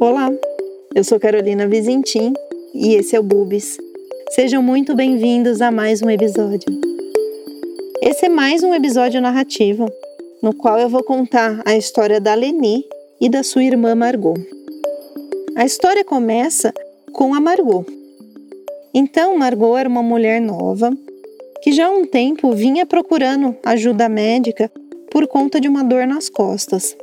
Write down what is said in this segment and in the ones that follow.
Olá, eu sou Carolina Vizintim e esse é o Bubis. Sejam muito bem-vindos a mais um episódio. Esse é mais um episódio narrativo no qual eu vou contar a história da Leni e da sua irmã Margot. A história começa com a Margot. Então, Margot era uma mulher nova que já há um tempo vinha procurando ajuda médica por conta de uma dor nas costas.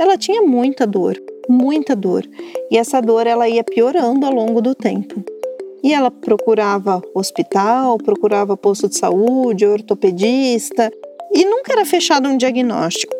Ela tinha muita dor, muita dor, e essa dor ela ia piorando ao longo do tempo. E ela procurava hospital, procurava posto de saúde, ortopedista, e nunca era fechado um diagnóstico.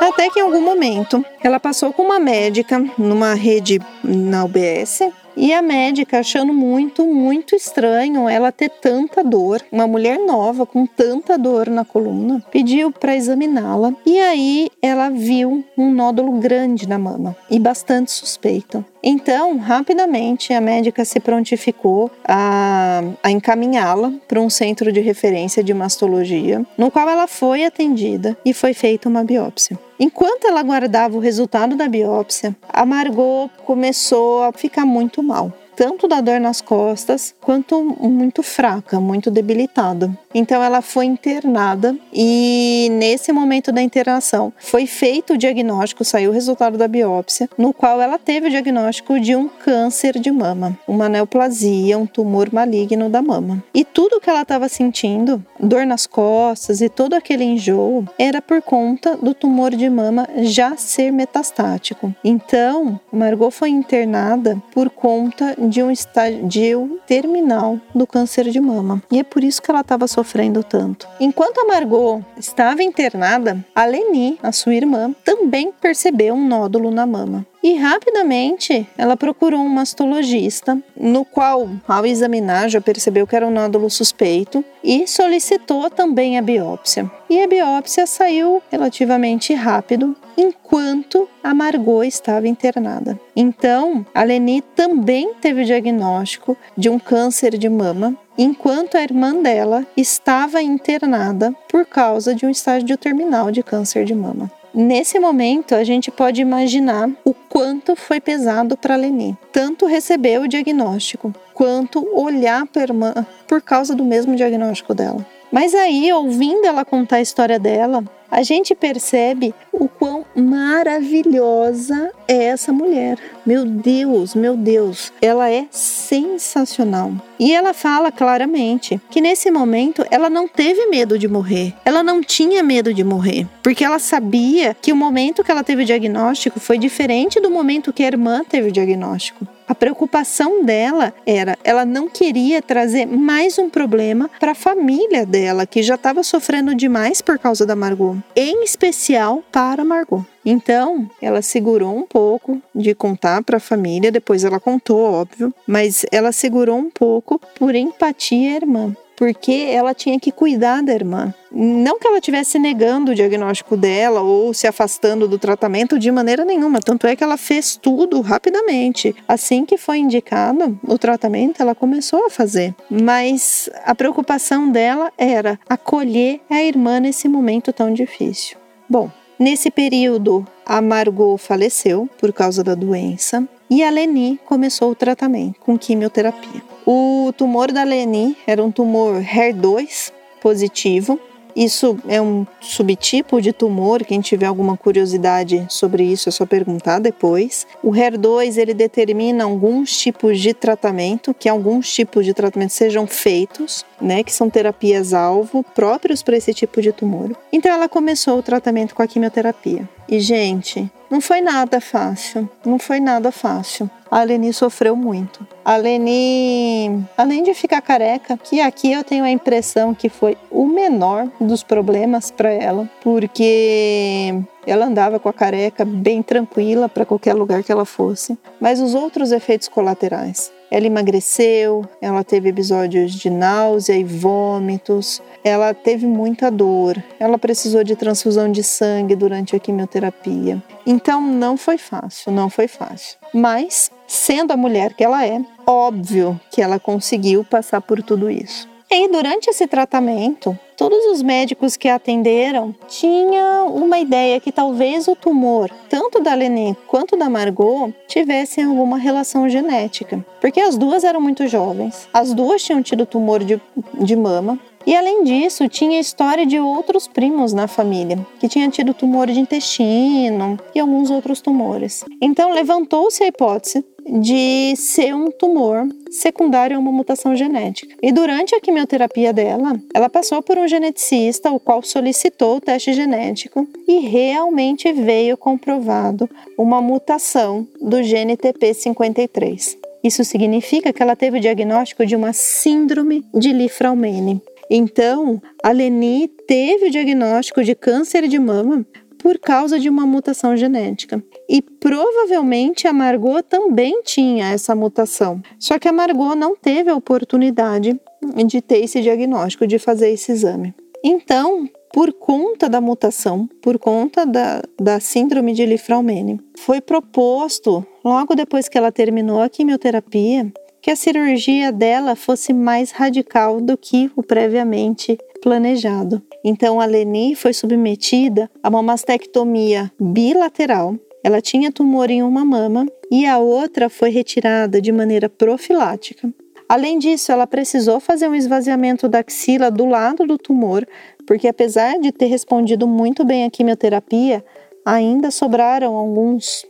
Até que em algum momento ela passou com uma médica numa rede na UBS e a médica, achando muito, muito estranho ela ter tanta dor, uma mulher nova com tanta dor na coluna, pediu para examiná-la e aí ela viu um nódulo grande na mama e bastante suspeito. Então, rapidamente, a médica se prontificou a, a encaminhá-la para um centro de referência de mastologia, no qual ela foi atendida e foi feita uma biópsia. Enquanto ela aguardava o resultado da biópsia, a Margot começou a ficar muito mal tanto da dor nas costas quanto muito fraca, muito debilitada. Então ela foi internada e nesse momento da internação foi feito o diagnóstico, saiu o resultado da biópsia, no qual ela teve o diagnóstico de um câncer de mama, uma neoplasia, um tumor maligno da mama. E tudo que ela estava sentindo, dor nas costas e todo aquele enjoo, era por conta do tumor de mama já ser metastático. Então, Margot foi internada por conta de um estágio terminal do câncer de mama. E é por isso que ela estava sofrendo tanto. Enquanto a Margot estava internada, a Leni, a sua irmã, também percebeu um nódulo na mama. E rapidamente ela procurou um mastologista, no qual, ao examinar, já percebeu que era um nódulo suspeito e solicitou também a biópsia. E a biópsia saiu relativamente rápido, enquanto a Margot estava internada. Então, a Leni também teve o diagnóstico de um câncer de mama, enquanto a irmã dela estava internada por causa de um estágio terminal de câncer de mama. Nesse momento, a gente pode imaginar o quanto foi pesado para Leni, tanto receber o diagnóstico quanto olhar para a irmã por causa do mesmo diagnóstico dela. Mas aí, ouvindo ela contar a história dela, a gente percebe o quão maravilhosa é essa mulher. Meu Deus, meu Deus, ela é sensacional. E ela fala claramente que nesse momento ela não teve medo de morrer. Ela não tinha medo de morrer, porque ela sabia que o momento que ela teve o diagnóstico foi diferente do momento que a irmã teve o diagnóstico. A preocupação dela era, ela não queria trazer mais um problema para a família dela, que já estava sofrendo demais por causa da Margot, em especial para Margot. Então, ela segurou um pouco de contar para a família, depois ela contou, óbvio, mas ela segurou um pouco por empatia à irmã porque ela tinha que cuidar da irmã. Não que ela estivesse negando o diagnóstico dela ou se afastando do tratamento de maneira nenhuma, tanto é que ela fez tudo rapidamente. Assim que foi indicado o tratamento, ela começou a fazer. Mas a preocupação dela era acolher a irmã nesse momento tão difícil. Bom, nesse período, a Margot faleceu por causa da doença e a Leni começou o tratamento com quimioterapia. O tumor da Leni era um tumor HER2 positivo. Isso é um subtipo de tumor. Quem tiver alguma curiosidade sobre isso é só perguntar depois. O HER2 ele determina alguns tipos de tratamento, que alguns tipos de tratamento sejam feitos, né, que são terapias alvo próprios para esse tipo de tumor. Então ela começou o tratamento com a quimioterapia. E gente, não foi nada fácil, não foi nada fácil. A Leni sofreu muito. A Leni, além de ficar careca, que aqui eu tenho a impressão que foi o menor dos problemas para ela, porque ela andava com a careca bem tranquila para qualquer lugar que ela fosse. Mas os outros efeitos colaterais, ela emagreceu, ela teve episódios de náusea e vômitos, ela teve muita dor, ela precisou de transfusão de sangue durante a quimioterapia. Então não foi fácil, não foi fácil. Mas, sendo a mulher que ela é, óbvio que ela conseguiu passar por tudo isso. E durante esse tratamento, todos os médicos que a atenderam tinham uma ideia que talvez o tumor, tanto da Leni quanto da Margot, tivessem alguma relação genética. Porque as duas eram muito jovens, as duas tinham tido tumor de, de mama, e além disso, tinha história de outros primos na família, que tinham tido tumor de intestino e alguns outros tumores. Então levantou-se a hipótese de ser um tumor secundário a uma mutação genética. E durante a quimioterapia dela, ela passou por um geneticista, o qual solicitou o teste genético e realmente veio comprovado uma mutação do gene TP53. Isso significa que ela teve o diagnóstico de uma síndrome de Li-Fraumeni. Então, a Leni teve o diagnóstico de câncer de mama por causa de uma mutação genética. E provavelmente a Margot também tinha essa mutação. Só que a Margot não teve a oportunidade de ter esse diagnóstico, de fazer esse exame. Então, por conta da mutação, por conta da, da síndrome de Li-Fraumeni, foi proposto, logo depois que ela terminou a quimioterapia, que a cirurgia dela fosse mais radical do que o previamente planejado. Então a Leni foi submetida a uma mastectomia bilateral. Ela tinha tumor em uma mama e a outra foi retirada de maneira profilática. Além disso, ela precisou fazer um esvaziamento da axila do lado do tumor, porque apesar de ter respondido muito bem à quimioterapia, ainda sobraram alguns,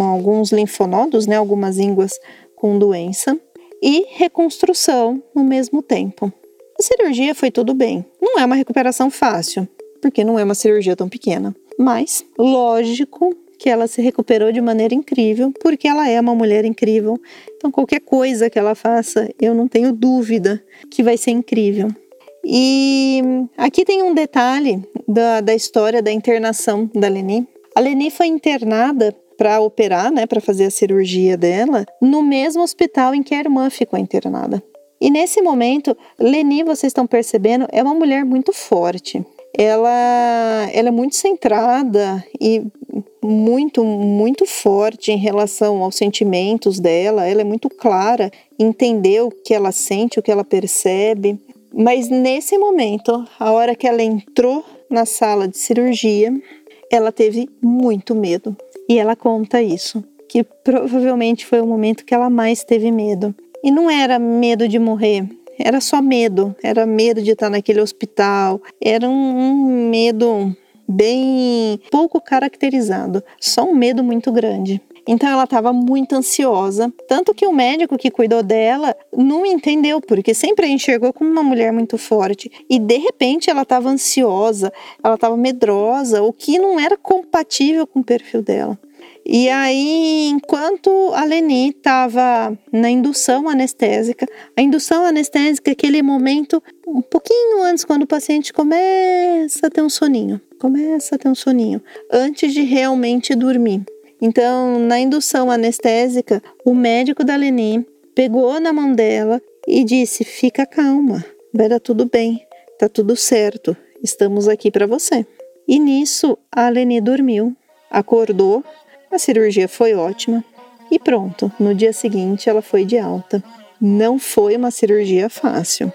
alguns linfonodos, né, algumas ínguas com doença e reconstrução no mesmo tempo. A cirurgia foi tudo bem. Não é uma recuperação fácil, porque não é uma cirurgia tão pequena. Mas, lógico que ela se recuperou de maneira incrível, porque ela é uma mulher incrível. Então, qualquer coisa que ela faça, eu não tenho dúvida que vai ser incrível. E aqui tem um detalhe da, da história da internação da Leni. A Leni foi internada para operar, né, para fazer a cirurgia dela, no mesmo hospital em que a irmã ficou internada. E nesse momento, Leni, vocês estão percebendo, é uma mulher muito forte. Ela, ela é muito centrada e muito, muito forte em relação aos sentimentos dela. Ela é muito clara, entender o que ela sente, o que ela percebe. Mas nesse momento, a hora que ela entrou na sala de cirurgia, ela teve muito medo. E ela conta isso, que provavelmente foi o momento que ela mais teve medo. E não era medo de morrer, era só medo, era medo de estar naquele hospital, era um, um medo bem pouco caracterizado, só um medo muito grande. Então ela estava muito ansiosa, tanto que o médico que cuidou dela não entendeu, porque sempre a enxergou como uma mulher muito forte e de repente ela estava ansiosa, ela estava medrosa, o que não era compatível com o perfil dela. E aí, enquanto a Leni estava na indução anestésica, a indução anestésica é aquele momento um pouquinho antes, quando o paciente começa a ter um soninho, começa a ter um soninho, antes de realmente dormir. Então, na indução anestésica, o médico da Leni pegou na mão dela e disse: Fica calma, vai dar tudo bem, tá tudo certo, estamos aqui para você. E nisso, a Leni dormiu, acordou a cirurgia foi ótima e pronto, no dia seguinte ela foi de alta. Não foi uma cirurgia fácil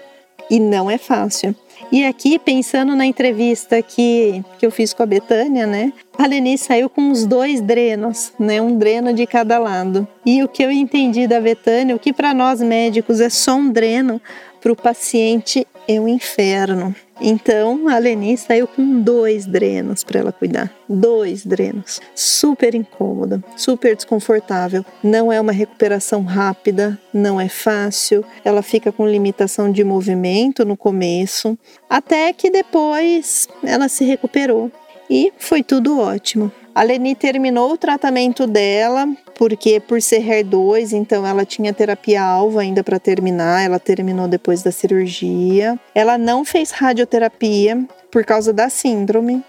e não é fácil. E aqui, pensando na entrevista que, que eu fiz com a Betânia, né? A Leni saiu com os dois drenos, né? Um dreno de cada lado. E o que eu entendi da Betânia, o que para nós médicos é só um dreno, para o paciente é um inferno. Então a Leni saiu com dois drenos para ela cuidar. Dois drenos. Super incômoda, super desconfortável. Não é uma recuperação rápida, não é fácil. Ela fica com limitação de movimento no começo, até que depois ela se recuperou e foi tudo ótimo. A Leni terminou o tratamento dela, porque por ser HER2, então ela tinha terapia alvo ainda para terminar, ela terminou depois da cirurgia. Ela não fez radioterapia por causa da síndrome.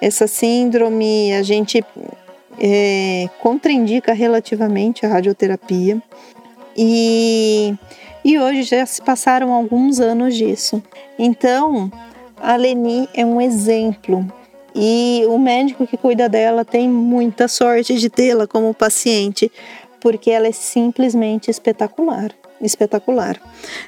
Essa síndrome a gente é, contraindica relativamente a radioterapia. E, e hoje já se passaram alguns anos disso. Então, a Leni é um exemplo e o médico que cuida dela tem muita sorte de tê-la como paciente, porque ela é simplesmente espetacular, espetacular.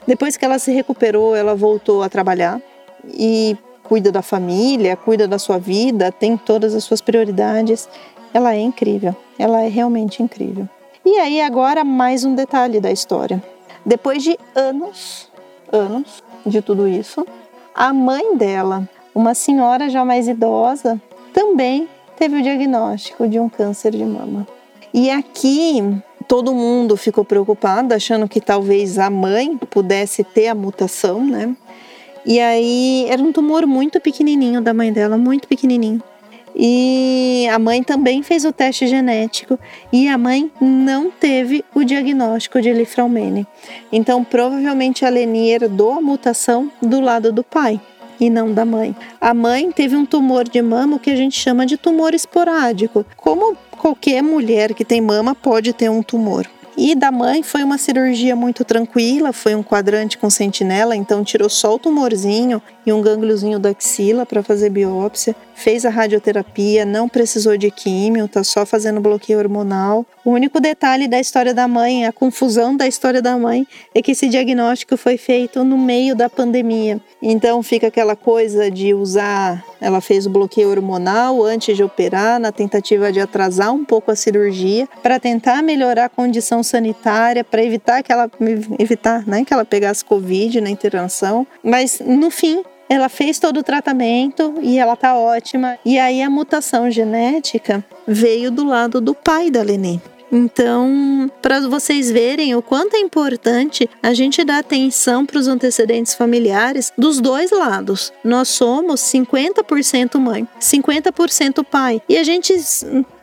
Depois que ela se recuperou, ela voltou a trabalhar e cuida da família, cuida da sua vida, tem todas as suas prioridades. Ela é incrível, ela é realmente incrível. E aí, agora, mais um detalhe da história. Depois de anos, anos de tudo isso, a mãe dela, uma senhora já mais idosa, também teve o diagnóstico de um câncer de mama. E aqui todo mundo ficou preocupado, achando que talvez a mãe pudesse ter a mutação, né? E aí era um tumor muito pequenininho da mãe dela, muito pequenininho. E a mãe também fez o teste genético e a mãe não teve o diagnóstico de Lifraumene. Então, provavelmente a Leni herdou a mutação do lado do pai e não da mãe. A mãe teve um tumor de mama que a gente chama de tumor esporádico. Como qualquer mulher que tem mama pode ter um tumor. E da mãe foi uma cirurgia muito tranquila, foi um quadrante com sentinela, então tirou só o tumorzinho e um gângliozinho da axila para fazer biópsia, fez a radioterapia, não precisou de químio, tá só fazendo bloqueio hormonal. O único detalhe da história da mãe, a confusão da história da mãe, é que esse diagnóstico foi feito no meio da pandemia. Então fica aquela coisa de usar, ela fez o bloqueio hormonal antes de operar, na tentativa de atrasar um pouco a cirurgia, para tentar melhorar a condição sanitária, para evitar que ela evitar, né, que ela pegasse covid na internação. Mas no fim, ela fez todo o tratamento e ela tá ótima. E aí a mutação genética veio do lado do pai da Lenê. Então, para vocês verem o quanto é importante a gente dar atenção para os antecedentes familiares dos dois lados. Nós somos 50% mãe, 50% pai. E a gente,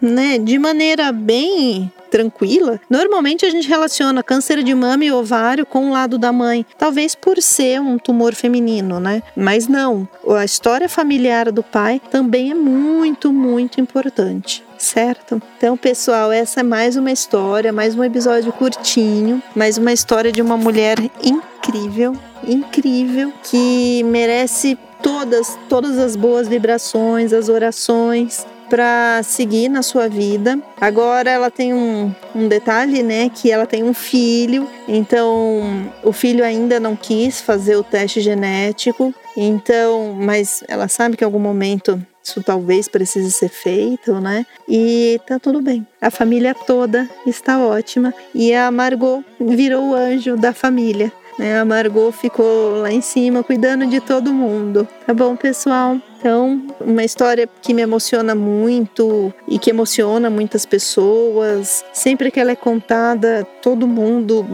né, de maneira bem tranquila, normalmente a gente relaciona câncer de mama e ovário com o lado da mãe, talvez por ser um tumor feminino, né? Mas não, a história familiar do pai também é muito, muito importante certo? Então, pessoal, essa é mais uma história, mais um episódio curtinho, mais uma história de uma mulher incrível, incrível, que merece todas, todas as boas vibrações, as orações, para seguir na sua vida. Agora ela tem um, um detalhe, né, que ela tem um filho, então o filho ainda não quis fazer o teste genético, então, mas ela sabe que em algum momento isso talvez precise ser feito, né? E tá tudo bem. A família toda está ótima e a Margot virou o anjo da família. Né? A Margot ficou lá em cima cuidando de todo mundo. Tá bom, pessoal? Então, uma história que me emociona muito e que emociona muitas pessoas. Sempre que ela é contada, todo mundo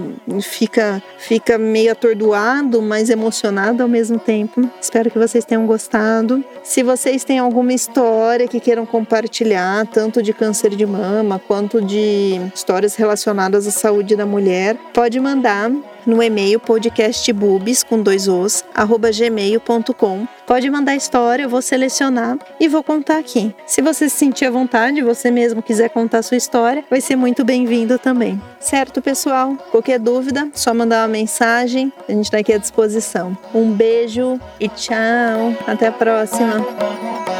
fica fica meio atordoado, mas emocionado ao mesmo tempo. Espero que vocês tenham gostado. Se vocês têm alguma história que queiram compartilhar, tanto de câncer de mama quanto de histórias relacionadas à saúde da mulher, pode mandar no e-mail podcastbubis com dois os arroba gmail.com. Pode mandar história, eu vou selecionar e vou contar aqui. Se você se sentir à vontade, você mesmo quiser contar sua história, vai ser muito bem-vindo também. Certo, pessoal? Qualquer dúvida, só mandar uma mensagem, a gente está aqui à disposição. Um beijo e tchau. Até a próxima.